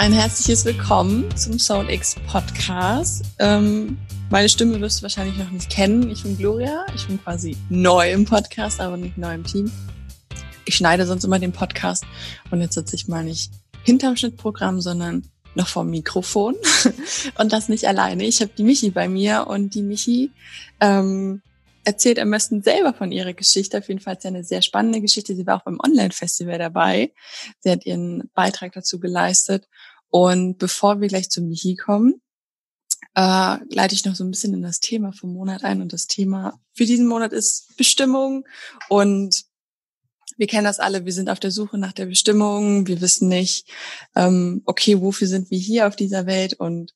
Ein herzliches Willkommen zum SoulX Podcast. Ähm, meine Stimme wirst du wahrscheinlich noch nicht kennen. Ich bin Gloria. Ich bin quasi neu im Podcast, aber nicht neu im Team. Ich schneide sonst immer den Podcast und jetzt sitze ich mal nicht hinterm Schnittprogramm, sondern noch vom Mikrofon und das nicht alleine. Ich habe die Michi bei mir und die Michi ähm, erzählt am besten selber von ihrer Geschichte. Auf jeden Fall ist ja eine sehr spannende Geschichte. Sie war auch beim Online-Festival dabei. Sie hat ihren Beitrag dazu geleistet. Und bevor wir gleich zu Michi kommen, äh, leite ich noch so ein bisschen in das Thema vom Monat ein. Und das Thema für diesen Monat ist Bestimmung. Und wir kennen das alle. Wir sind auf der Suche nach der Bestimmung. Wir wissen nicht, ähm, okay, wofür sind wir hier auf dieser Welt? Und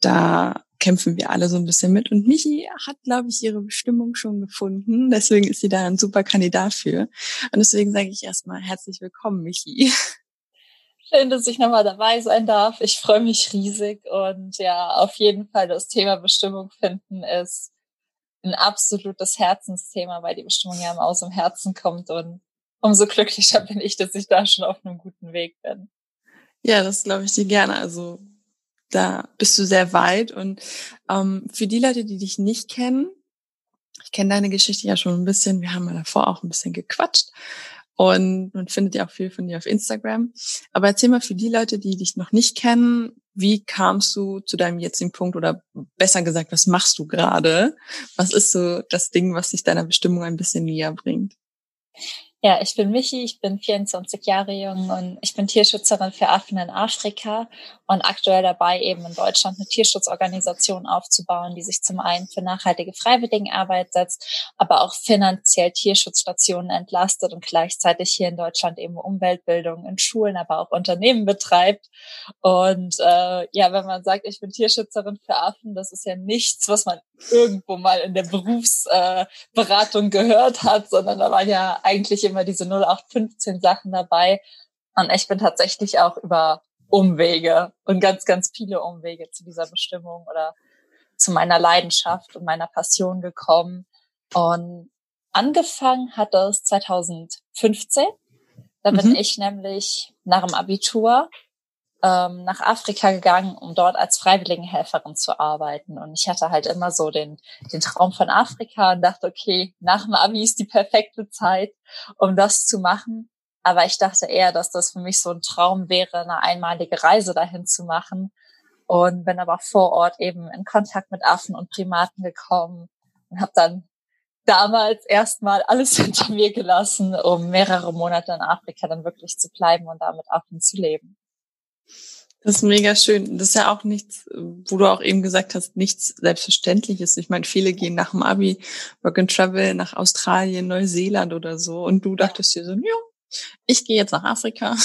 da kämpfen wir alle so ein bisschen mit. Und Michi hat, glaube ich, ihre Bestimmung schon gefunden. Deswegen ist sie da ein super Kandidat für. Und deswegen sage ich erstmal herzlich willkommen, Michi. Schön, dass ich nochmal dabei sein darf. Ich freue mich riesig und ja, auf jeden Fall das Thema Bestimmung finden ist ein absolutes Herzensthema, weil die Bestimmung ja aus dem Herzen kommt und umso glücklicher bin ich, dass ich da schon auf einem guten Weg bin. Ja, das glaube ich dir gerne. Also da bist du sehr weit. Und ähm, für die Leute, die dich nicht kennen, ich kenne deine Geschichte ja schon ein bisschen, wir haben mal davor auch ein bisschen gequatscht und man findet ja auch viel von dir auf Instagram. Aber erzähl mal für die Leute, die dich noch nicht kennen, wie kamst du zu deinem jetzigen Punkt oder besser gesagt, was machst du gerade? Was ist so das Ding, was dich deiner Bestimmung ein bisschen näher bringt? Ja, ich bin Michi, ich bin 24 Jahre jung und ich bin Tierschützerin für Affen in Afrika und aktuell dabei, eben in Deutschland eine Tierschutzorganisation aufzubauen, die sich zum einen für nachhaltige Freiwilligenarbeit setzt, aber auch finanziell Tierschutzstationen entlastet und gleichzeitig hier in Deutschland eben Umweltbildung in Schulen, aber auch Unternehmen betreibt. Und äh, ja, wenn man sagt, ich bin Tierschützerin für Affen, das ist ja nichts, was man irgendwo mal in der Berufsberatung äh, gehört hat, sondern da waren ja eigentlich immer diese 0815 Sachen dabei. Und ich bin tatsächlich auch über Umwege und ganz, ganz viele Umwege zu dieser Bestimmung oder zu meiner Leidenschaft und meiner Passion gekommen. Und angefangen hat es 2015. Da bin mhm. ich nämlich nach dem Abitur ähm, nach Afrika gegangen, um dort als Freiwilligenhelferin zu arbeiten. Und ich hatte halt immer so den, den Traum von Afrika und dachte, okay, nach dem Abi ist die perfekte Zeit, um das zu machen. Aber ich dachte eher, dass das für mich so ein Traum wäre, eine einmalige Reise dahin zu machen. Und bin aber vor Ort eben in Kontakt mit Affen und Primaten gekommen und habe dann damals erstmal alles hinter mir gelassen, um mehrere Monate in Afrika dann wirklich zu bleiben und damit Affen zu leben. Das ist mega schön. Das ist ja auch nichts, wo du auch eben gesagt hast, nichts Selbstverständliches. Ich meine, viele gehen nach dem Abi, Work and Travel nach Australien, Neuseeland oder so. Und du dachtest dir so, ja, ich gehe jetzt nach Afrika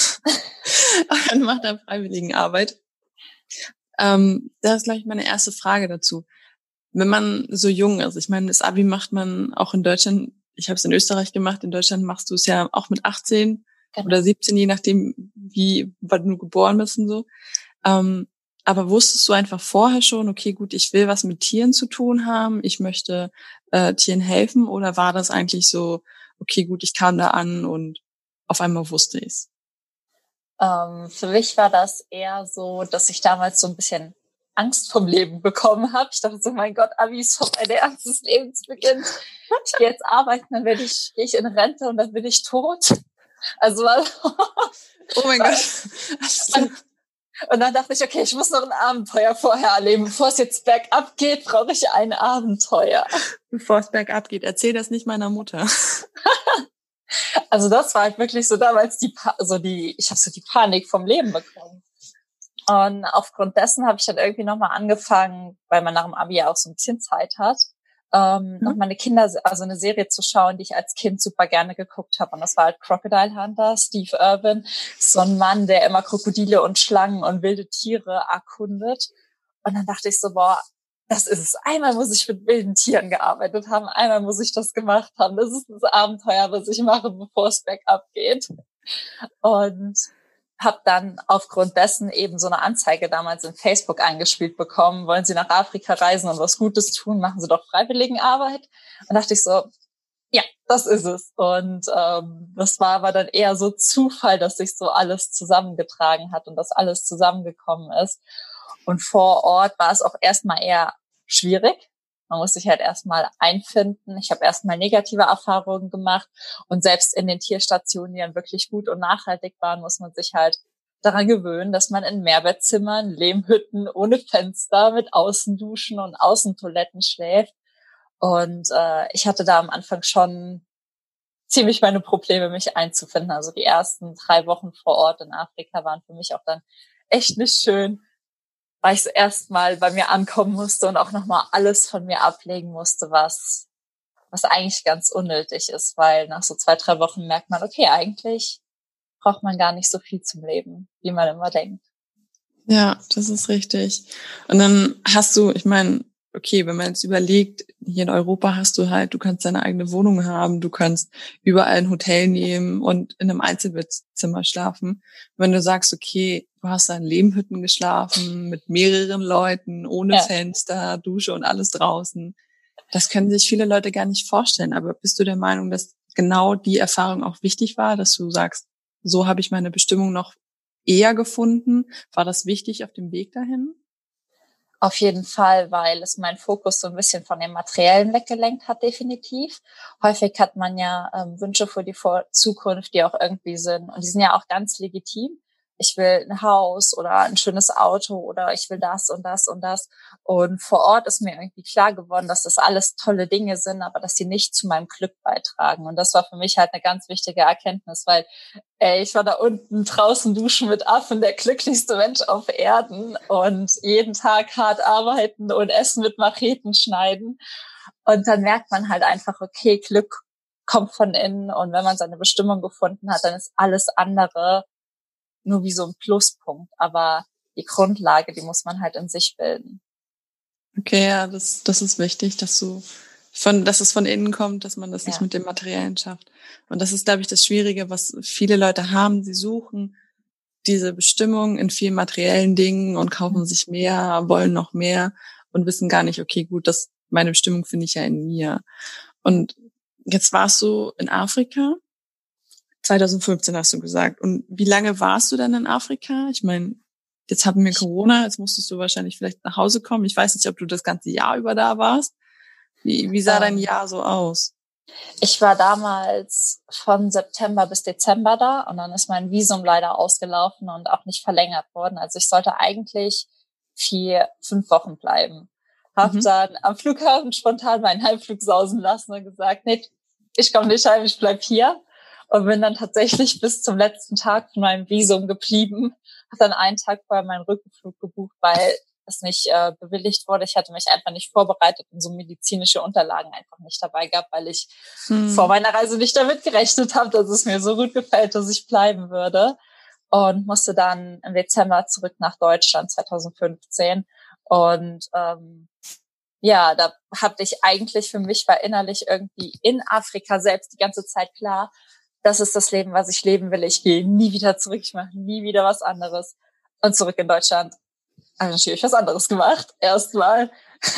und mache da Freiwilligenarbeit. Ähm, das ist, glaube ich, meine erste Frage dazu. Wenn man so jung ist, ich meine, das Abi macht man auch in Deutschland, ich habe es in Österreich gemacht, in Deutschland machst du es ja auch mit 18 genau. oder 17, je nachdem, wie, wann du geboren bist und so. Ähm, aber wusstest du einfach vorher schon, okay, gut, ich will was mit Tieren zu tun haben, ich möchte äh, Tieren helfen, oder war das eigentlich so, okay, gut, ich kam da an und auf einmal wusste ich's? Ähm, für mich war das eher so, dass ich damals so ein bisschen Angst vom Leben bekommen habe. Ich dachte so, mein Gott, Abi ist vorbei, der Ernst des Lebens beginnt. Ich gehe jetzt arbeiten, dann werde ich, gehe ich in Rente und dann bin ich tot. Also oh mein Gott. Und, und dann dachte ich, okay, ich muss noch ein Abenteuer vorher erleben. Bevor es jetzt bergab geht, brauche ich ein Abenteuer. Bevor es bergab geht, erzähl das nicht meiner Mutter. also das war halt wirklich so damals die, pa so die, ich habe so die Panik vom Leben bekommen. Und aufgrund dessen habe ich dann irgendwie nochmal angefangen, weil man nach dem Abi ja auch so ein bisschen Zeit hat, ähm, mhm. noch mal eine Kinder, also eine Serie zu schauen, die ich als Kind super gerne geguckt habe. Und das war halt Crocodile Hunter, Steve Irwin, so ein Mann, der immer Krokodile und Schlangen und wilde Tiere erkundet. Und dann dachte ich so, boah, das ist es. Einmal muss ich mit wilden Tieren gearbeitet haben, einmal muss ich das gemacht haben. Das ist das Abenteuer, was ich mache, bevor es bergab geht. Und habe dann aufgrund dessen eben so eine Anzeige damals in Facebook eingespielt bekommen. Wollen Sie nach Afrika reisen und was Gutes tun? Machen Sie doch Freiwilligenarbeit. Und dachte ich so, ja, das ist es. Und ähm, das war aber dann eher so Zufall, dass sich so alles zusammengetragen hat und dass alles zusammengekommen ist. Und vor Ort war es auch erstmal eher schwierig. Man muss sich halt erstmal einfinden. Ich habe erstmal negative Erfahrungen gemacht und selbst in den Tierstationen, die dann wirklich gut und nachhaltig waren, muss man sich halt daran gewöhnen, dass man in Mehrbettzimmern, Lehmhütten ohne Fenster mit Außenduschen und Außentoiletten schläft. Und äh, ich hatte da am Anfang schon ziemlich meine Probleme, mich einzufinden. Also die ersten drei Wochen vor Ort in Afrika waren für mich auch dann echt nicht schön, weil ich erstmal bei mir ankommen musste und auch nochmal alles von mir ablegen musste, was, was eigentlich ganz unnötig ist, weil nach so zwei, drei Wochen merkt man, okay, eigentlich braucht man gar nicht so viel zum Leben, wie man immer denkt. Ja, das ist richtig. Und dann hast du, ich meine, okay, wenn man jetzt überlegt, hier in Europa hast du halt, du kannst deine eigene Wohnung haben, du kannst überall ein Hotel nehmen und in einem Einzelbettzimmer schlafen. Wenn du sagst, okay, du hast da in Lehmhütten geschlafen, mit mehreren Leuten, ohne ja. Fenster, Dusche und alles draußen, das können sich viele Leute gar nicht vorstellen. Aber bist du der Meinung, dass genau die Erfahrung auch wichtig war, dass du sagst, so habe ich meine Bestimmung noch eher gefunden? War das wichtig auf dem Weg dahin? Auf jeden Fall, weil es meinen Fokus so ein bisschen von dem Materiellen weggelenkt hat, definitiv. Häufig hat man ja ähm, Wünsche für die Vor Zukunft, die auch irgendwie sind. Und die sind ja auch ganz legitim ich will ein Haus oder ein schönes Auto oder ich will das und das und das. Und vor Ort ist mir irgendwie klar geworden, dass das alles tolle Dinge sind, aber dass sie nicht zu meinem Glück beitragen. Und das war für mich halt eine ganz wichtige Erkenntnis, weil ey, ich war da unten draußen duschen mit Affen, der glücklichste Mensch auf Erden und jeden Tag hart arbeiten und Essen mit Macheten schneiden. Und dann merkt man halt einfach, okay, Glück kommt von innen und wenn man seine Bestimmung gefunden hat, dann ist alles andere nur wie so ein Pluspunkt. Aber die Grundlage, die muss man halt in sich bilden. Okay, ja, das, das ist wichtig, dass du von, dass es von innen kommt, dass man das nicht mit dem Materiellen schafft. Und das ist, glaube ich, das Schwierige, was viele Leute haben. Sie suchen diese Bestimmung in vielen materiellen Dingen und kaufen mhm. sich mehr, wollen noch mehr und wissen gar nicht, okay, gut, das, meine Bestimmung finde ich ja in mir. Und jetzt warst du in Afrika 2015 hast du gesagt. Und wie lange warst du dann in Afrika? Ich meine, jetzt haben wir Corona, jetzt musstest du wahrscheinlich vielleicht nach Hause kommen. Ich weiß nicht, ob du das ganze Jahr über da warst. Wie, wie sah ähm, dein Jahr so aus? Ich war damals von September bis Dezember da und dann ist mein Visum leider ausgelaufen und auch nicht verlängert worden. Also ich sollte eigentlich vier, fünf Wochen bleiben. Hab mhm. dann am Flughafen spontan meinen Heimflug sausen lassen und gesagt, nee, ich komme nicht heim, ich bleib hier und bin dann tatsächlich bis zum letzten Tag von meinem Visum geblieben. Habe dann einen Tag vorher meinen Rückflug gebucht, weil es nicht äh, bewilligt wurde. Ich hatte mich einfach nicht vorbereitet und so medizinische Unterlagen einfach nicht dabei gehabt, weil ich hm. vor meiner Reise nicht damit gerechnet habe, dass es mir so gut gefällt, dass ich bleiben würde. Und musste dann im Dezember zurück nach Deutschland 2015. Und ähm, ja, da hatte ich eigentlich für mich war innerlich irgendwie in Afrika selbst die ganze Zeit klar, das ist das Leben, was ich leben will. Ich gehe nie wieder zurück, ich mache nie wieder was anderes. Und zurück in Deutschland habe ich natürlich was anderes gemacht. Erstmal.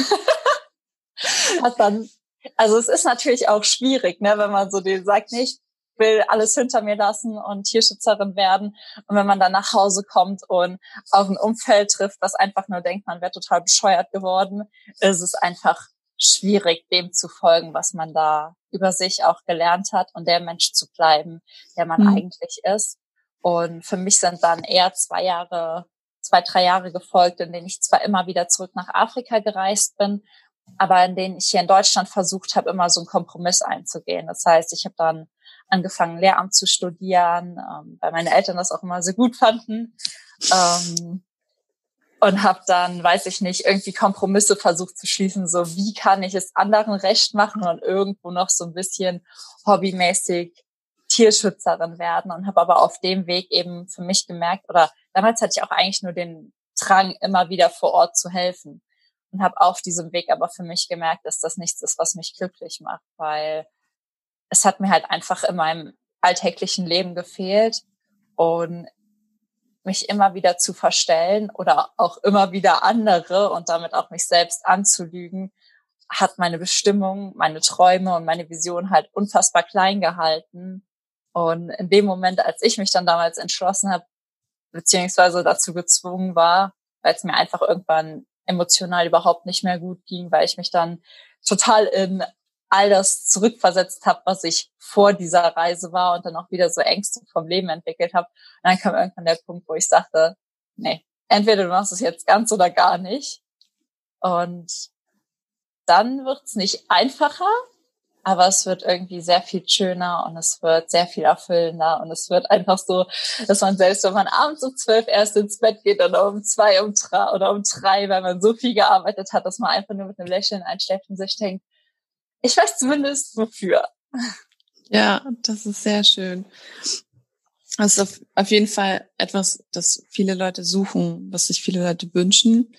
Hat dann, also es ist natürlich auch schwierig, ne, wenn man so den sagt, nee, ich will alles hinter mir lassen und Tierschützerin werden. Und wenn man dann nach Hause kommt und auf ein Umfeld trifft, was einfach nur denkt, man wäre total bescheuert geworden, ist es einfach schwierig, dem zu folgen, was man da über sich auch gelernt hat und der Mensch zu bleiben, der man mhm. eigentlich ist. Und für mich sind dann eher zwei Jahre, zwei, drei Jahre gefolgt, in denen ich zwar immer wieder zurück nach Afrika gereist bin, aber in denen ich hier in Deutschland versucht habe, immer so einen Kompromiss einzugehen. Das heißt, ich habe dann angefangen, Lehramt zu studieren, ähm, weil meine Eltern das auch immer sehr gut fanden. Ähm, und habe dann, weiß ich nicht, irgendwie Kompromisse versucht zu schließen, so wie kann ich es anderen recht machen und irgendwo noch so ein bisschen hobbymäßig Tierschützerin werden und habe aber auf dem Weg eben für mich gemerkt, oder damals hatte ich auch eigentlich nur den Drang, immer wieder vor Ort zu helfen und habe auf diesem Weg aber für mich gemerkt, dass das nichts ist, was mich glücklich macht, weil es hat mir halt einfach in meinem alltäglichen Leben gefehlt und mich immer wieder zu verstellen oder auch immer wieder andere und damit auch mich selbst anzulügen, hat meine Bestimmung, meine Träume und meine Vision halt unfassbar klein gehalten. Und in dem Moment, als ich mich dann damals entschlossen habe, beziehungsweise dazu gezwungen war, weil es mir einfach irgendwann emotional überhaupt nicht mehr gut ging, weil ich mich dann total in all das zurückversetzt habe, was ich vor dieser Reise war und dann auch wieder so Ängste vom Leben entwickelt habe. Und dann kam irgendwann der Punkt, wo ich sagte, nee, entweder du machst es jetzt ganz oder gar nicht. Und dann wird's nicht einfacher, aber es wird irgendwie sehr viel schöner und es wird sehr viel erfüllender und es wird einfach so, dass man selbst, wenn man abends um zwölf erst ins Bett geht oder um zwei um drei oder um drei, weil man so viel gearbeitet hat, dass man einfach nur mit einem Lächeln einschläft und sich denkt, ich weiß zumindest wofür. Ja, das ist sehr schön. Das ist auf, auf jeden Fall etwas, das viele Leute suchen, was sich viele Leute wünschen.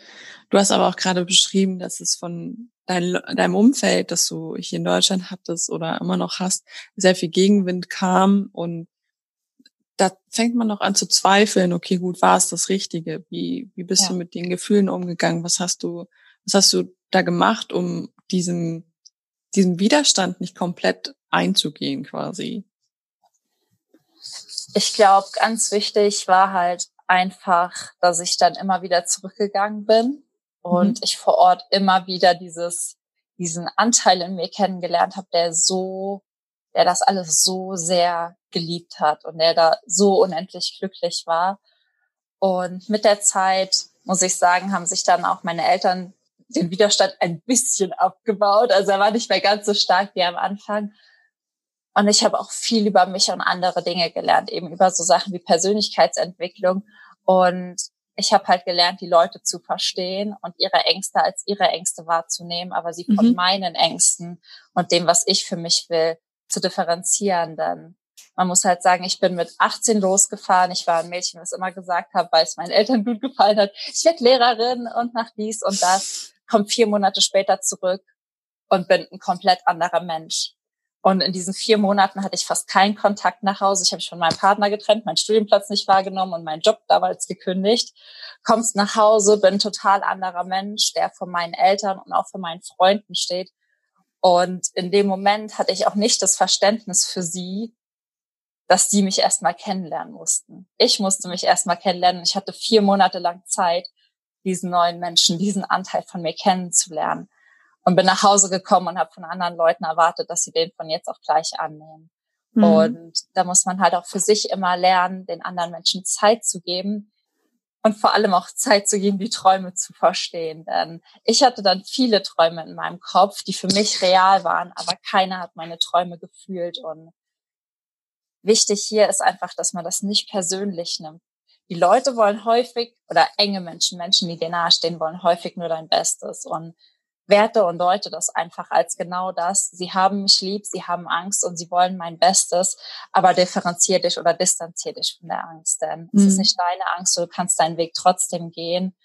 Du hast aber auch gerade beschrieben, dass es von dein, deinem Umfeld, das du hier in Deutschland hattest oder immer noch hast, sehr viel Gegenwind kam und da fängt man noch an zu zweifeln, okay, gut, war es das Richtige? Wie, wie bist ja. du mit den Gefühlen umgegangen? Was hast du, was hast du da gemacht, um diesem diesen Widerstand nicht komplett einzugehen quasi? Ich glaube, ganz wichtig war halt einfach, dass ich dann immer wieder zurückgegangen bin und mhm. ich vor Ort immer wieder dieses, diesen Anteil in mir kennengelernt habe, der so, der das alles so sehr geliebt hat und der da so unendlich glücklich war. Und mit der Zeit, muss ich sagen, haben sich dann auch meine Eltern den Widerstand ein bisschen abgebaut. Also er war nicht mehr ganz so stark wie am Anfang. Und ich habe auch viel über mich und andere Dinge gelernt, eben über so Sachen wie Persönlichkeitsentwicklung. Und ich habe halt gelernt, die Leute zu verstehen und ihre Ängste als ihre Ängste wahrzunehmen, aber sie von mhm. meinen Ängsten und dem, was ich für mich will, zu differenzieren. Denn man muss halt sagen, ich bin mit 18 losgefahren. Ich war ein Mädchen, was immer gesagt habe, weil es meinen Eltern gut gefallen hat. Ich werde Lehrerin und mach dies und das komme vier Monate später zurück und bin ein komplett anderer Mensch. Und in diesen vier Monaten hatte ich fast keinen Kontakt nach Hause. Ich habe mich von meinem Partner getrennt, meinen Studienplatz nicht wahrgenommen und meinen Job damals gekündigt. Kommst nach Hause, bin total anderer Mensch, der von meinen Eltern und auch von meinen Freunden steht. Und in dem Moment hatte ich auch nicht das Verständnis für sie, dass die mich erstmal kennenlernen mussten. Ich musste mich erstmal kennenlernen. Ich hatte vier Monate lang Zeit, diesen neuen Menschen, diesen Anteil von mir kennenzulernen. Und bin nach Hause gekommen und habe von anderen Leuten erwartet, dass sie den von jetzt auch gleich annehmen. Mhm. Und da muss man halt auch für sich immer lernen, den anderen Menschen Zeit zu geben und vor allem auch Zeit zu geben, die Träume zu verstehen. Denn ich hatte dann viele Träume in meinem Kopf, die für mich real waren, aber keiner hat meine Träume gefühlt. Und wichtig hier ist einfach, dass man das nicht persönlich nimmt. Die Leute wollen häufig, oder enge Menschen, Menschen, die dir nahestehen, wollen häufig nur dein Bestes und werte und deute das einfach als genau das. Sie haben mich lieb, sie haben Angst und sie wollen mein Bestes, aber differenzier dich oder distanzier dich von der Angst, denn mhm. es ist mhm. nicht deine Angst, du kannst deinen Weg trotzdem gehen.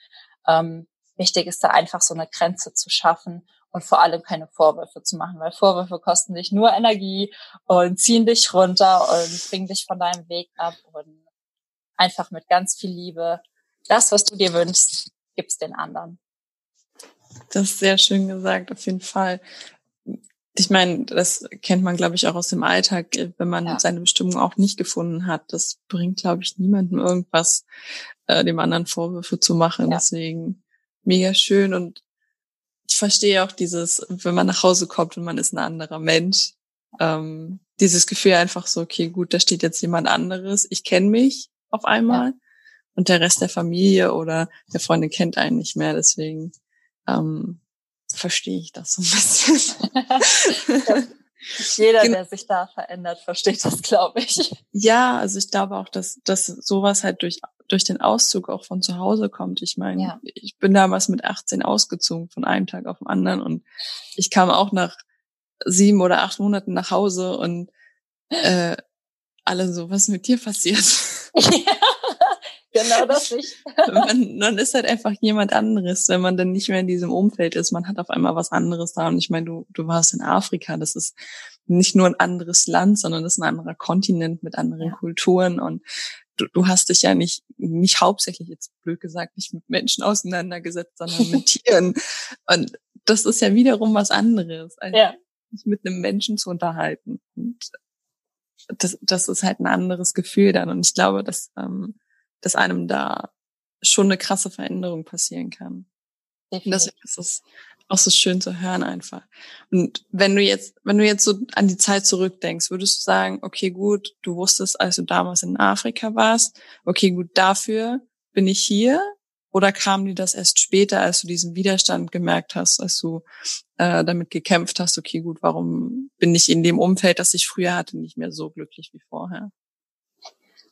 Ähm, wichtig ist da einfach so eine Grenze zu schaffen und vor allem keine Vorwürfe zu machen, weil Vorwürfe kosten dich nur Energie und ziehen dich runter und bringen dich von deinem Weg ab und einfach mit ganz viel Liebe. Das, was du dir wünschst, gib's den anderen. Das ist sehr schön gesagt, auf jeden Fall. Ich meine, das kennt man, glaube ich, auch aus dem Alltag, wenn man ja. seine Bestimmung auch nicht gefunden hat. Das bringt, glaube ich, niemandem irgendwas, äh, dem anderen Vorwürfe zu machen. Ja. Deswegen mega schön und ich verstehe auch dieses, wenn man nach Hause kommt und man ist ein anderer Mensch, ähm, dieses Gefühl einfach so, okay, gut, da steht jetzt jemand anderes, ich kenne mich, auf einmal ja. und der Rest der Familie oder der Freunde kennt einen nicht mehr. Deswegen ähm, verstehe ich das so ein bisschen. Jeder, der sich da verändert, versteht das, glaube ich. Ja, also ich glaube auch, dass, dass sowas halt durch, durch den Auszug auch von zu Hause kommt. Ich meine, ja. ich bin damals mit 18 ausgezogen von einem Tag auf den anderen und ich kam auch nach sieben oder acht Monaten nach Hause und äh, alle so, was mit dir passiert? genau das nicht. man, man ist halt einfach jemand anderes, wenn man dann nicht mehr in diesem Umfeld ist. Man hat auf einmal was anderes da. Und ich meine, du, du warst in Afrika. Das ist nicht nur ein anderes Land, sondern das ist ein anderer Kontinent mit anderen ja. Kulturen. Und du, du hast dich ja nicht, nicht hauptsächlich, jetzt blöd gesagt, nicht mit Menschen auseinandergesetzt, sondern mit Tieren. Und das ist ja wiederum was anderes, als ja. sich mit einem Menschen zu unterhalten. Und das, das ist halt ein anderes Gefühl dann. Und ich glaube, dass, ähm, dass einem da schon eine krasse Veränderung passieren kann. Definitiv. Deswegen ist es auch so schön zu hören einfach. Und wenn du jetzt, wenn du jetzt so an die Zeit zurückdenkst, würdest du sagen, okay, gut, du wusstest, als du damals in Afrika warst, okay, gut, dafür bin ich hier? Oder kam dir das erst später, als du diesen Widerstand gemerkt hast, als du äh, damit gekämpft hast, okay, gut, warum bin ich in dem Umfeld, das ich früher hatte, nicht mehr so glücklich wie vorher?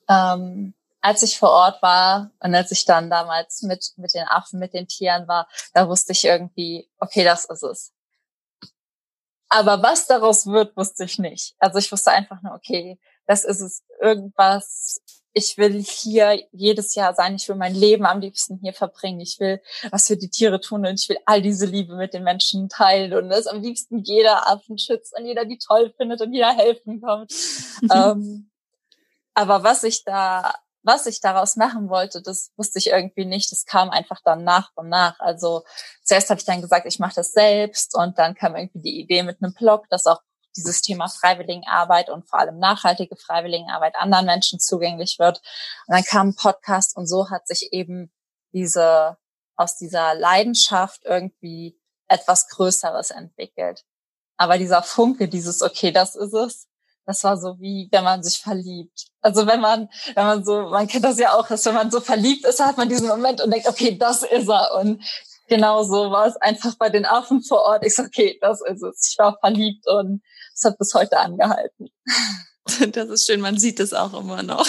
Ähm, als ich vor Ort war und als ich dann damals mit, mit den Affen, mit den Tieren war, da wusste ich irgendwie, okay, das ist es. Aber was daraus wird, wusste ich nicht. Also ich wusste einfach nur, okay, das ist es. Irgendwas, ich will hier jedes Jahr sein, ich will mein Leben am liebsten hier verbringen, ich will was für die Tiere tun und ich will all diese Liebe mit den Menschen teilen und das am liebsten jeder Affen schützt und jeder die toll findet und jeder helfen kommt. ähm, aber was ich da was ich daraus machen wollte, das wusste ich irgendwie nicht. Das kam einfach dann nach und nach. Also zuerst habe ich dann gesagt, ich mache das selbst und dann kam irgendwie die Idee mit einem Blog, dass auch dieses Thema Freiwilligenarbeit und vor allem nachhaltige Freiwilligenarbeit anderen Menschen zugänglich wird. Und dann kam ein Podcast und so hat sich eben diese aus dieser Leidenschaft irgendwie etwas Größeres entwickelt. Aber dieser Funke, dieses, okay, das ist es, das war so wie, wenn man sich verliebt. Also wenn man, wenn man so, man kennt das ja auch, dass wenn man so verliebt ist, hat man diesen Moment und denkt, okay, das ist er. Und genau so war es einfach bei den Affen vor Ort. Ich so, okay, das ist es. Ich war verliebt und es hat bis heute angehalten. Das ist schön, man sieht es auch immer noch.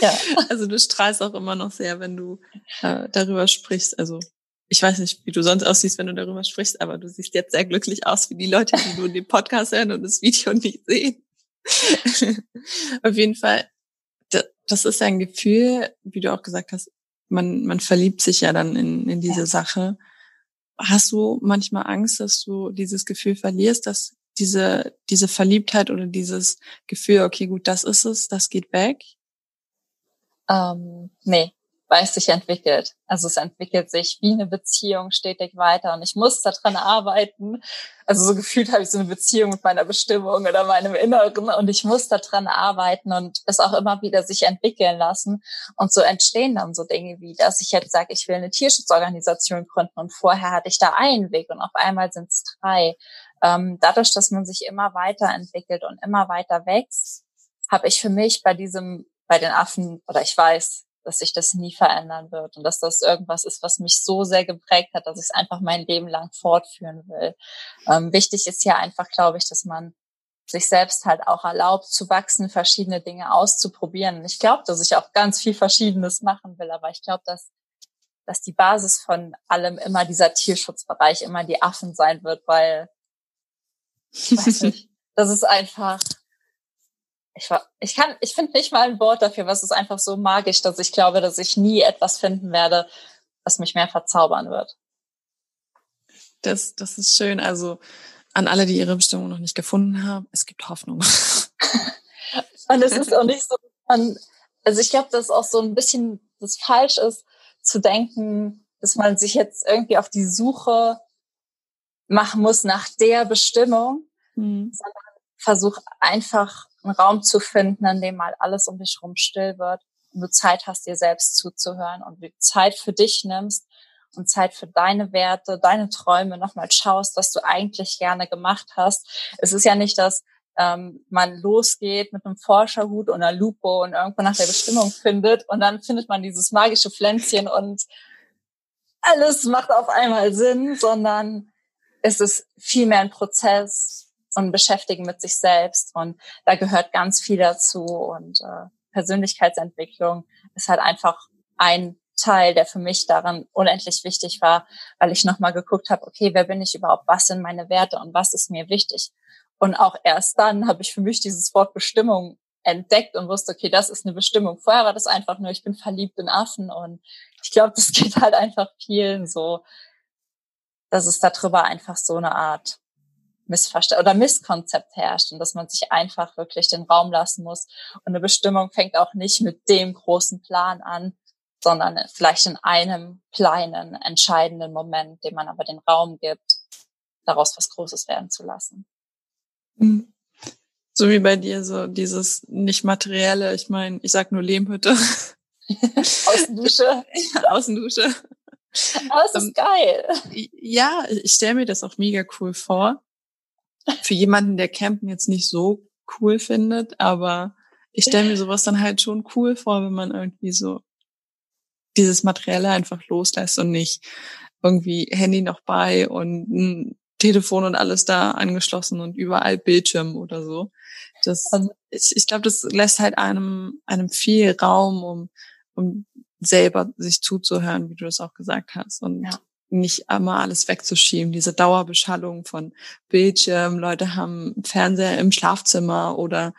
Ja. Also du strahlst auch immer noch sehr, wenn du äh, darüber sprichst. Also ich weiß nicht, wie du sonst aussiehst, wenn du darüber sprichst, aber du siehst jetzt sehr glücklich aus wie die Leute, die du in dem Podcast hören und das Video nicht sehen. Auf jeden Fall, das ist ein Gefühl, wie du auch gesagt hast, man, man verliebt sich ja dann in, in diese ja. Sache. Hast du manchmal Angst, dass du dieses Gefühl verlierst, dass diese, diese Verliebtheit oder dieses Gefühl, okay, gut, das ist es, das geht weg? Ähm, nee, weil es sich entwickelt. Also es entwickelt sich wie eine Beziehung stetig weiter und ich muss daran arbeiten. Also so gefühlt habe ich so eine Beziehung mit meiner Bestimmung oder meinem Inneren und ich muss daran arbeiten und es auch immer wieder sich entwickeln lassen. Und so entstehen dann so Dinge wie, dass ich jetzt sage, ich will eine Tierschutzorganisation gründen und vorher hatte ich da einen Weg und auf einmal sind es drei. Ähm, dadurch, dass man sich immer weiterentwickelt und immer weiter wächst, habe ich für mich bei diesem, bei den Affen, oder ich weiß, dass sich das nie verändern wird und dass das irgendwas ist, was mich so sehr geprägt hat, dass ich es einfach mein Leben lang fortführen will. Ähm, wichtig ist ja einfach, glaube ich, dass man sich selbst halt auch erlaubt zu wachsen, verschiedene Dinge auszuprobieren. ich glaube, dass ich auch ganz viel Verschiedenes machen will, aber ich glaube, dass dass die Basis von allem immer dieser Tierschutzbereich, immer die Affen sein wird, weil ich weiß nicht, das ist einfach ich war, ich kann, ich finde nicht mal ein Wort dafür, was ist einfach so magisch, dass ich glaube, dass ich nie etwas finden werde, was mich mehr verzaubern wird. Das, das ist schön. Also an alle, die ihre Bestimmung noch nicht gefunden haben, es gibt Hoffnung. Und es ist auch nicht so, man, also ich glaube, dass auch so ein bisschen das falsch ist, zu denken, dass man sich jetzt irgendwie auf die Suche machen muss nach der Bestimmung, mhm. sondern versuch einfach einen Raum zu finden, in dem mal alles um dich rum still wird und du Zeit hast, dir selbst zuzuhören und du Zeit für dich nimmst und Zeit für deine Werte, deine Träume nochmal schaust, was du eigentlich gerne gemacht hast. Es ist ja nicht, dass ähm, man losgeht mit einem Forscherhut und einer Lupe und irgendwo nach der Bestimmung findet und dann findet man dieses magische Pflänzchen und alles macht auf einmal Sinn, sondern es ist vielmehr ein Prozess, und beschäftigen mit sich selbst. Und da gehört ganz viel dazu. Und äh, Persönlichkeitsentwicklung ist halt einfach ein Teil, der für mich daran unendlich wichtig war, weil ich nochmal geguckt habe, okay, wer bin ich überhaupt, was sind meine Werte und was ist mir wichtig. Und auch erst dann habe ich für mich dieses Wort Bestimmung entdeckt und wusste, okay, das ist eine Bestimmung. Vorher war das einfach nur, ich bin verliebt in Affen und ich glaube, das geht halt einfach vielen so, dass es darüber einfach so eine Art Missverständnis oder Misskonzept herrscht und dass man sich einfach wirklich den Raum lassen muss. Und eine Bestimmung fängt auch nicht mit dem großen Plan an, sondern vielleicht in einem kleinen, entscheidenden Moment, dem man aber den Raum gibt daraus was Großes werden zu lassen. Mhm. So wie bei dir, so dieses nicht materielle, ich meine, ich sag nur Lehmhütte. Außendusche. Außendusche. Aber es ist ähm, geil. Ja, ich stelle mir das auch mega cool vor. Für jemanden, der Campen jetzt nicht so cool findet, aber ich stelle mir sowas dann halt schon cool vor, wenn man irgendwie so dieses Materielle einfach loslässt und nicht irgendwie Handy noch bei und ein Telefon und alles da angeschlossen und überall Bildschirm oder so. Das, also, ich, ich glaube, das lässt halt einem, einem viel Raum, um, um selber sich zuzuhören, wie du das auch gesagt hast. Und ja. nicht immer alles wegzuschieben. Diese Dauerbeschallung von Bildschirm, Leute haben Fernseher im Schlafzimmer oder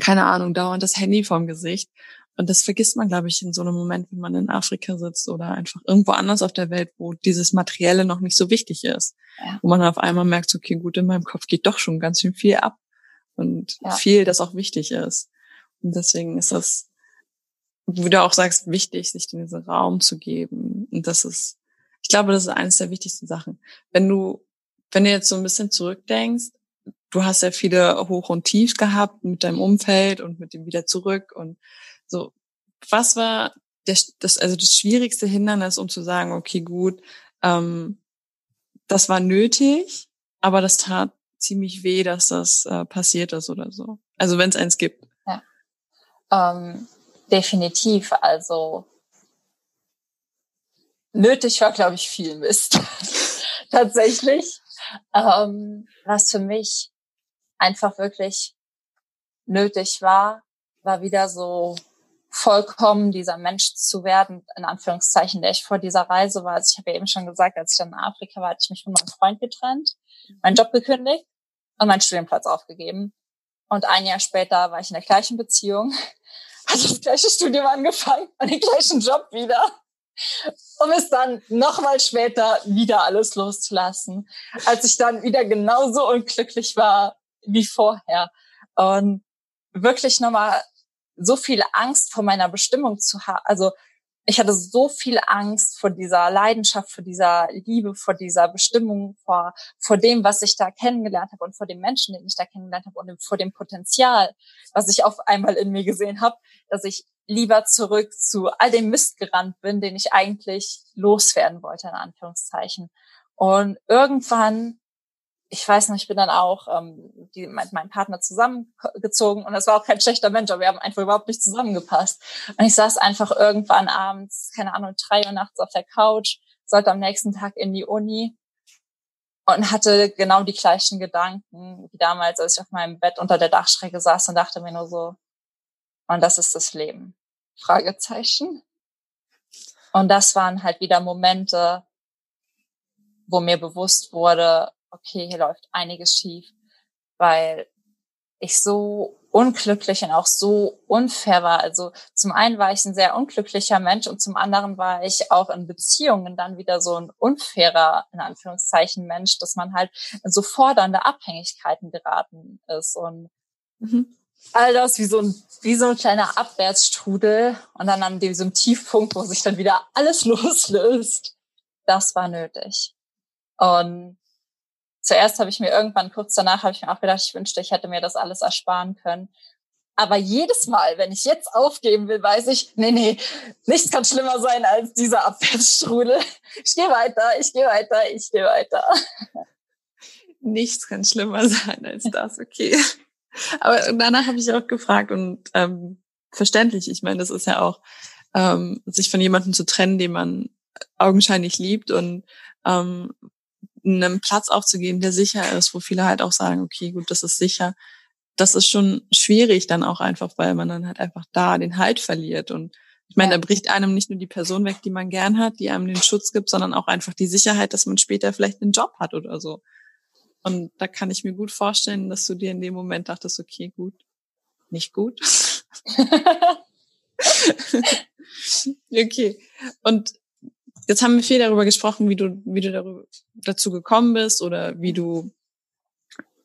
keine Ahnung, dauernd das Handy vorm Gesicht. Und das vergisst man, glaube ich, in so einem Moment, wenn man in Afrika sitzt oder einfach irgendwo anders auf der Welt, wo dieses Materielle noch nicht so wichtig ist. Ja. Wo man auf einmal merkt, okay, gut, in meinem Kopf geht doch schon ganz schön viel ab und ja. viel, das auch wichtig ist. Und deswegen ist das, wie du auch sagst, wichtig, sich diesen Raum zu geben. Und das ist, ich glaube, das ist eines der wichtigsten Sachen. Wenn du, wenn du jetzt so ein bisschen zurückdenkst, du hast ja viele Hoch und Tiefs gehabt mit deinem Umfeld und mit dem wieder zurück und so. Was war der, das, also das schwierigste Hindernis, um zu sagen, okay, gut, ähm, das war nötig, aber das tat ziemlich weh, dass das äh, passiert ist oder so. Also wenn es eins gibt. Ja. Ähm, definitiv. Also nötig war, glaube ich, viel Mist. Tatsächlich. Ähm, was für mich einfach wirklich nötig war, war wieder so vollkommen dieser Mensch zu werden, in Anführungszeichen, der ich vor dieser Reise war. Also ich habe ja eben schon gesagt, als ich dann in Afrika war, hatte ich mich von meinem Freund getrennt, meinen Job gekündigt und meinen Studienplatz aufgegeben. Und ein Jahr später war ich in der gleichen Beziehung, hatte das gleiche Studium angefangen und den gleichen Job wieder, um es dann nochmal später wieder alles loszulassen, als ich dann wieder genauso unglücklich war wie vorher. Und wirklich nochmal so viel Angst vor meiner Bestimmung zu haben. Also ich hatte so viel Angst vor dieser Leidenschaft, vor dieser Liebe, vor dieser Bestimmung, vor, vor dem, was ich da kennengelernt habe und vor dem Menschen, den ich da kennengelernt habe und vor dem Potenzial, was ich auf einmal in mir gesehen habe, dass ich lieber zurück zu all dem Mist gerannt bin, den ich eigentlich loswerden wollte, in Anführungszeichen. Und irgendwann ich weiß noch, ich bin dann auch ähm, die, mit meinem Partner zusammengezogen und das war auch kein schlechter Mensch, aber wir haben einfach überhaupt nicht zusammengepasst. Und ich saß einfach irgendwann abends, keine Ahnung, drei Uhr nachts auf der Couch, sollte am nächsten Tag in die Uni und hatte genau die gleichen Gedanken wie damals, als ich auf meinem Bett unter der Dachschräge saß und dachte mir nur so, und das ist das Leben? Fragezeichen. Und das waren halt wieder Momente, wo mir bewusst wurde, okay, hier läuft einiges schief, weil ich so unglücklich und auch so unfair war. Also zum einen war ich ein sehr unglücklicher Mensch und zum anderen war ich auch in Beziehungen dann wieder so ein unfairer, in Anführungszeichen, Mensch, dass man halt in so fordernde Abhängigkeiten geraten ist und mhm. all das wie so ein, wie so ein kleiner Abwärtsstrudel und dann an diesem Tiefpunkt, wo sich dann wieder alles loslöst. Das war nötig. Und zuerst habe ich mir irgendwann kurz danach habe ich mir auch gedacht, ich wünschte, ich hätte mir das alles ersparen können. Aber jedes Mal, wenn ich jetzt aufgeben will, weiß ich, nee, nee, nichts kann schlimmer sein als dieser Abwärtsstrudel. Ich gehe weiter, ich gehe weiter, ich gehe weiter. Nichts kann schlimmer sein als das, okay. Aber danach habe ich auch gefragt und ähm, verständlich, ich meine, das ist ja auch, ähm, sich von jemandem zu trennen, den man augenscheinlich liebt und ähm, einen Platz aufzugeben, der sicher ist, wo viele halt auch sagen, okay, gut, das ist sicher. Das ist schon schwierig dann auch einfach, weil man dann halt einfach da den Halt verliert. Und ich meine, ja. da bricht einem nicht nur die Person weg, die man gern hat, die einem den Schutz gibt, sondern auch einfach die Sicherheit, dass man später vielleicht einen Job hat oder so. Und da kann ich mir gut vorstellen, dass du dir in dem Moment dachtest, okay, gut, nicht gut. okay. Und Jetzt haben wir viel darüber gesprochen, wie du, wie du darüber, dazu gekommen bist oder wie du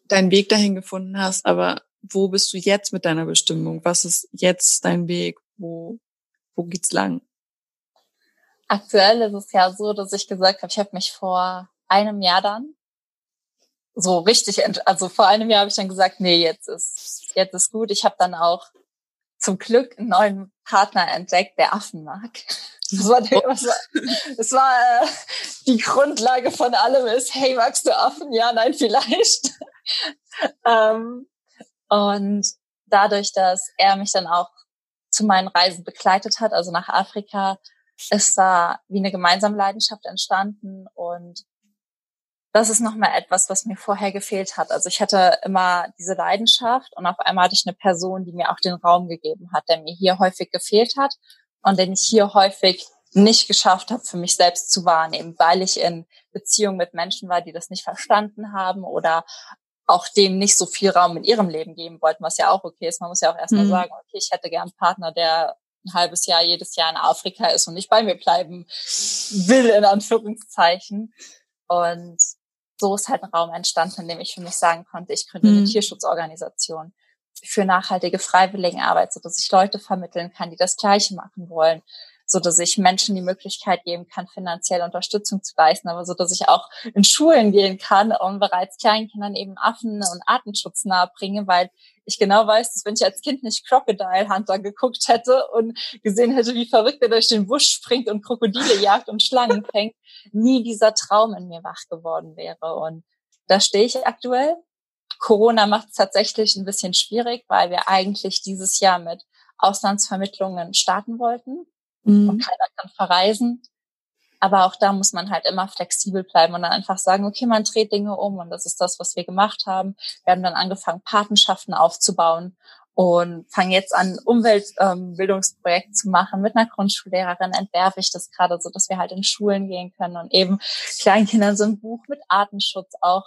deinen Weg dahin gefunden hast. Aber wo bist du jetzt mit deiner Bestimmung? Was ist jetzt dein Weg? Wo, wo geht's lang? Aktuell ist es ja so, dass ich gesagt habe, ich habe mich vor einem Jahr dann so richtig, also vor einem Jahr habe ich dann gesagt, nee, jetzt ist, jetzt ist gut. Ich habe dann auch zum Glück einen neuen Partner entdeckt, der Affen mag. Das war, der, das war, das war äh, die Grundlage von allem ist, hey, magst du Affen? Ja, nein, vielleicht. ähm, und dadurch, dass er mich dann auch zu meinen Reisen begleitet hat, also nach Afrika, ist da wie eine gemeinsame Leidenschaft entstanden und das ist nochmal etwas, was mir vorher gefehlt hat. Also ich hatte immer diese Leidenschaft und auf einmal hatte ich eine Person, die mir auch den Raum gegeben hat, der mir hier häufig gefehlt hat und den ich hier häufig nicht geschafft habe, für mich selbst zu wahrnehmen, weil ich in Beziehung mit Menschen war, die das nicht verstanden haben oder auch dem nicht so viel Raum in ihrem Leben geben wollten, was ja auch okay ist. Man muss ja auch erstmal mhm. sagen, okay, ich hätte gern einen Partner, der ein halbes Jahr jedes Jahr in Afrika ist und nicht bei mir bleiben will, in Anführungszeichen. Und so ist halt ein Raum entstanden, in dem ich für mich sagen konnte, ich gründe eine mhm. Tierschutzorganisation für nachhaltige Freiwilligenarbeit, so dass ich Leute vermitteln kann, die das Gleiche machen wollen, so dass ich Menschen die Möglichkeit geben kann, finanzielle Unterstützung zu leisten, aber so dass ich auch in Schulen gehen kann und bereits Kleinkindern eben Affen- und Artenschutz nahebringe, weil ich genau weiß, dass wenn ich als Kind nicht Crocodile Hunter geguckt hätte und gesehen hätte, wie verrückt er durch den Busch springt und Krokodile jagt und Schlangen fängt, nie dieser Traum in mir wach geworden wäre. Und da stehe ich aktuell. Corona macht es tatsächlich ein bisschen schwierig, weil wir eigentlich dieses Jahr mit Auslandsvermittlungen starten wollten mhm. und keiner kann verreisen. Aber auch da muss man halt immer flexibel bleiben und dann einfach sagen, okay, man dreht Dinge um und das ist das, was wir gemacht haben. Wir haben dann angefangen, Patenschaften aufzubauen und fange jetzt an, Umweltbildungsprojekte ähm, zu machen. Mit einer Grundschullehrerin entwerfe ich das gerade so, dass wir halt in Schulen gehen können und eben Kleinkindern so ein Buch mit Artenschutz auch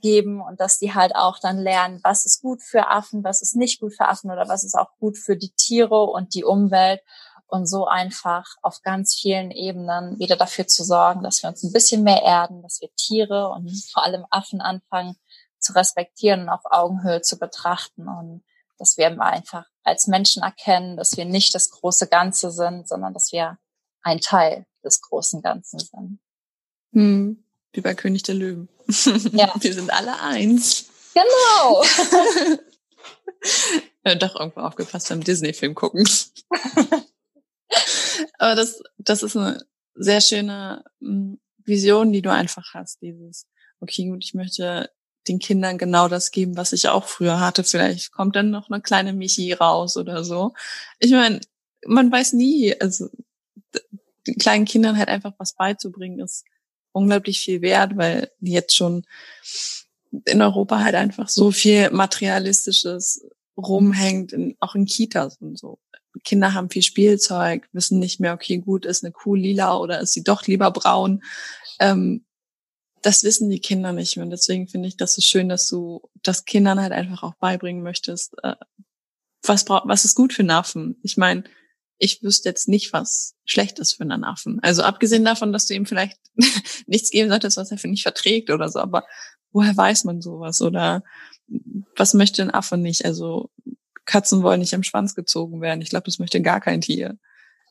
geben und dass die halt auch dann lernen, was ist gut für Affen, was ist nicht gut für Affen oder was ist auch gut für die Tiere und die Umwelt und so einfach auf ganz vielen Ebenen wieder dafür zu sorgen, dass wir uns ein bisschen mehr erden, dass wir Tiere und vor allem Affen anfangen zu respektieren und auf Augenhöhe zu betrachten und dass wir einfach als Menschen erkennen, dass wir nicht das große Ganze sind, sondern dass wir ein Teil des großen Ganzen sind. Hm, wie bei König der Löwen. Ja. Wir sind alle eins. Genau. ja, doch irgendwo aufgepasst beim Disney-Film gucken. Aber das, das ist eine sehr schöne hm, Vision, die du einfach hast, dieses, okay, gut, ich möchte den Kindern genau das geben, was ich auch früher hatte. Vielleicht kommt dann noch eine kleine Michi raus oder so. Ich meine, man weiß nie, also den kleinen Kindern halt einfach was beizubringen, ist unglaublich viel wert, weil jetzt schon in Europa halt einfach so viel materialistisches rumhängt, in, auch in Kitas und so. Kinder haben viel Spielzeug, wissen nicht mehr, okay, gut, ist eine Kuh lila oder ist sie doch lieber braun. Ähm, das wissen die Kinder nicht mehr. Und deswegen finde ich das so schön, dass du das Kindern halt einfach auch beibringen möchtest, äh, was braucht, was ist gut für Affen. Ich meine, ich wüsste jetzt nicht, was schlecht ist für einen Affen. Also abgesehen davon, dass du ihm vielleicht nichts geben solltest, was er für nicht verträgt oder so, aber woher weiß man sowas? Oder was möchte ein Affe nicht? Also Katzen wollen nicht am Schwanz gezogen werden. Ich glaube, das möchte gar kein Tier.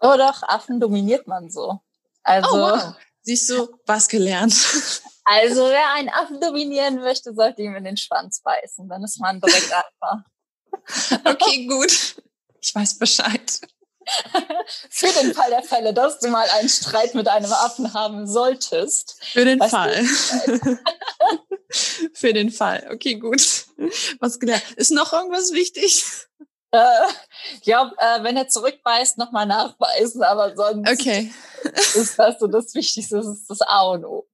Oh doch, Affen dominiert man so. Also oh, wow. siehst du, was gelernt. Also wer einen Affen dominieren möchte, sollte ihm in den Schwanz beißen. Dann ist man direkt Alpha. okay, gut. Ich weiß Bescheid. Für den Fall der Fälle, dass du mal einen Streit mit einem Affen haben solltest. Für den Fall. Für den Fall. Okay, gut. Was gelernt. Ist noch irgendwas wichtig? Äh, ich glaube, äh, wenn er zurückbeißt, nochmal nachbeißen, aber sonst okay. ist das so das Wichtigste, das ist das A und O.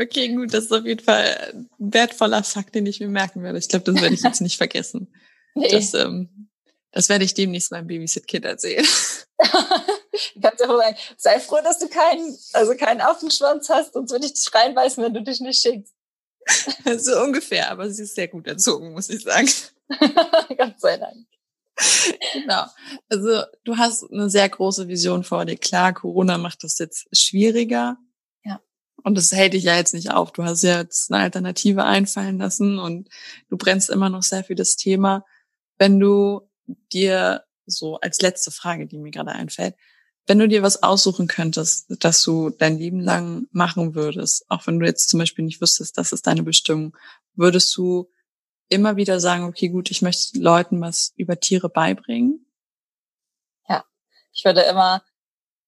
okay, gut, das ist auf jeden Fall ein wertvoller Fakt, den ich mir merken werde. Ich glaube, das werde ich jetzt nicht vergessen. Nee. Das, ähm, das werde ich demnächst meinem Babysit-Kind erzählen. Kannst ja sagen, sei froh, dass du keinen, also keinen Affenschwanz hast, sonst würde ich dich reinbeißen, wenn du dich nicht schickst. so ungefähr, aber sie ist sehr gut erzogen, muss ich sagen. Gott sei Dank. Genau. Also du hast eine sehr große Vision vor dir. Klar, Corona macht das jetzt schwieriger. Ja. Und das hält dich ja jetzt nicht auf. Du hast ja jetzt eine Alternative einfallen lassen und du brennst immer noch sehr für das Thema. Wenn du dir so als letzte Frage, die mir gerade einfällt, wenn du dir was aussuchen könntest, dass du dein Leben lang machen würdest, auch wenn du jetzt zum Beispiel nicht wüsstest, das ist deine Bestimmung, würdest du immer wieder sagen, okay, gut, ich möchte Leuten was über Tiere beibringen? Ja, ich würde immer,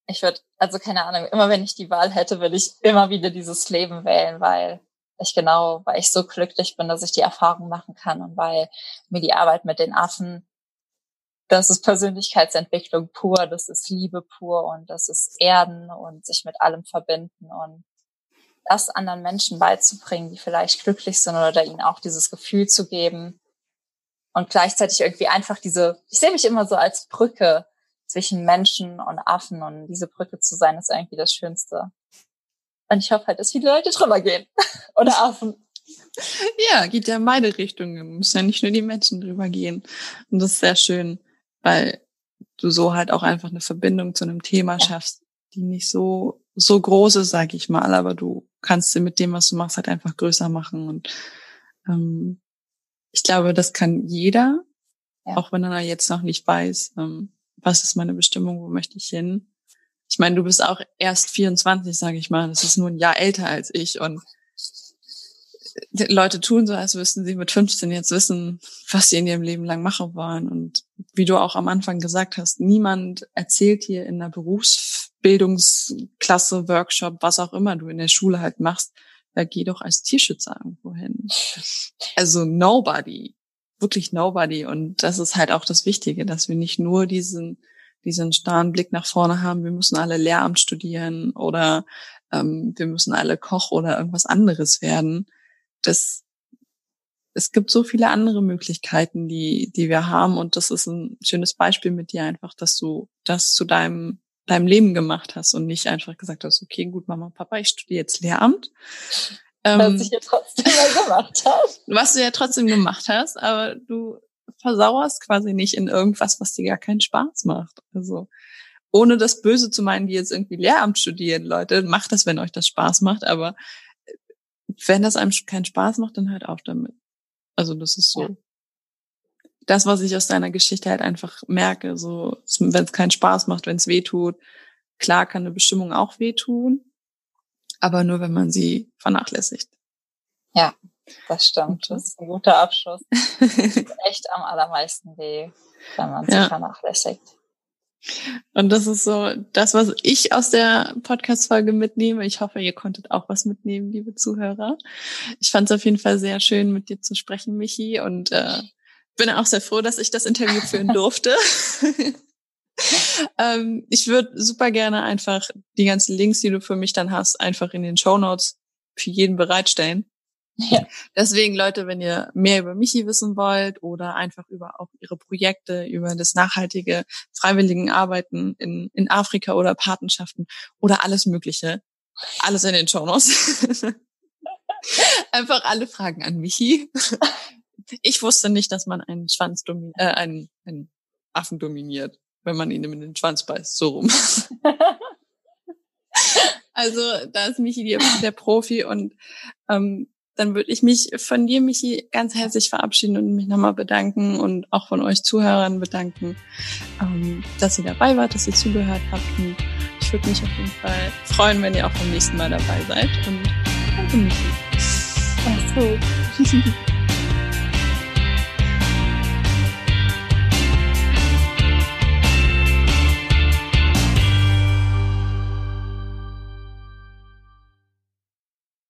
ich würde, also keine Ahnung, immer wenn ich die Wahl hätte, würde ich immer wieder dieses Leben wählen, weil ich genau, weil ich so glücklich bin, dass ich die Erfahrung machen kann und weil mir die Arbeit mit den Affen, das ist Persönlichkeitsentwicklung pur, das ist Liebe pur und das ist Erden und sich mit allem verbinden und das anderen Menschen beizubringen, die vielleicht glücklich sind oder ihnen auch dieses Gefühl zu geben und gleichzeitig irgendwie einfach diese, ich sehe mich immer so als Brücke zwischen Menschen und Affen und diese Brücke zu sein, ist irgendwie das Schönste. Und ich hoffe halt, dass viele Leute drüber gehen. Oder Affen. Ja, geht ja in beide Richtungen. Müssen ja nicht nur die Menschen drüber gehen. Und das ist sehr schön, weil du so halt auch einfach eine Verbindung zu einem Thema schaffst, die nicht so, so groß ist, sag ich mal, aber du kannst sie mit dem, was du machst, halt einfach größer machen. Und ähm, ich glaube, das kann jeder, ja. auch wenn er jetzt noch nicht weiß, ähm, was ist meine Bestimmung, wo möchte ich hin ich meine, du bist auch erst 24, sage ich mal. Das ist nur ein Jahr älter als ich und die Leute tun so, als wüssten sie mit 15 jetzt wissen, was sie in ihrem Leben lang machen wollen. Und wie du auch am Anfang gesagt hast, niemand erzählt dir in einer Berufsbildungsklasse, Workshop, was auch immer du in der Schule halt machst, ja, geh doch als Tierschützer irgendwo hin. Also nobody, wirklich nobody. Und das ist halt auch das Wichtige, dass wir nicht nur diesen diesen starren Blick nach vorne haben, wir müssen alle Lehramt studieren oder ähm, wir müssen alle Koch oder irgendwas anderes werden. Das, es gibt so viele andere Möglichkeiten, die, die wir haben. Und das ist ein schönes Beispiel mit dir einfach, dass du das zu deinem, deinem Leben gemacht hast und nicht einfach gesagt hast, okay, gut, Mama, Papa, ich studiere jetzt Lehramt. Was ähm, ich ja trotzdem mal gemacht habe. Was du ja trotzdem gemacht hast, aber du versauerst quasi nicht in irgendwas, was dir gar keinen Spaß macht. Also ohne das Böse zu meinen, die jetzt irgendwie Lehramt studieren, Leute, macht das, wenn euch das Spaß macht, aber äh, wenn das einem keinen Spaß macht, dann halt auch damit. Also das ist so. Ja. Das, was ich aus deiner Geschichte halt einfach merke, so, wenn es keinen Spaß macht, wenn es weh tut, klar kann eine Bestimmung auch wehtun, aber nur wenn man sie vernachlässigt. Ja, das stimmt. Das ist ein guter Abschluss. echt am allermeisten weh, wenn man ja. sich vernachlässigt. Und das ist so das, was ich aus der Podcast-Folge mitnehme. Ich hoffe, ihr konntet auch was mitnehmen, liebe Zuhörer. Ich fand es auf jeden Fall sehr schön, mit dir zu sprechen, Michi. Und äh, bin auch sehr froh, dass ich das Interview führen durfte. ähm, ich würde super gerne einfach die ganzen Links, die du für mich dann hast, einfach in den Show Notes für jeden bereitstellen. Ja. Deswegen, Leute, wenn ihr mehr über Michi wissen wollt oder einfach über auch ihre Projekte, über das nachhaltige freiwilligen Arbeiten in, in Afrika oder Patenschaften oder alles Mögliche, alles in den Shownotes. einfach alle Fragen an Michi. Ich wusste nicht, dass man einen Schwanz dominiert, äh, einen, einen Affen dominiert, wenn man ihn in den Schwanz beißt, so rum. Also da ist Michi der, der Profi und ähm, dann würde ich mich von dir, Michi, ganz herzlich verabschieden und mich nochmal bedanken und auch von euch Zuhörern bedanken, ähm, dass ihr dabei wart, dass ihr zugehört habt. Und ich würde mich auf jeden Fall freuen, wenn ihr auch beim nächsten Mal dabei seid. Und danke, Michi. Mach's gut.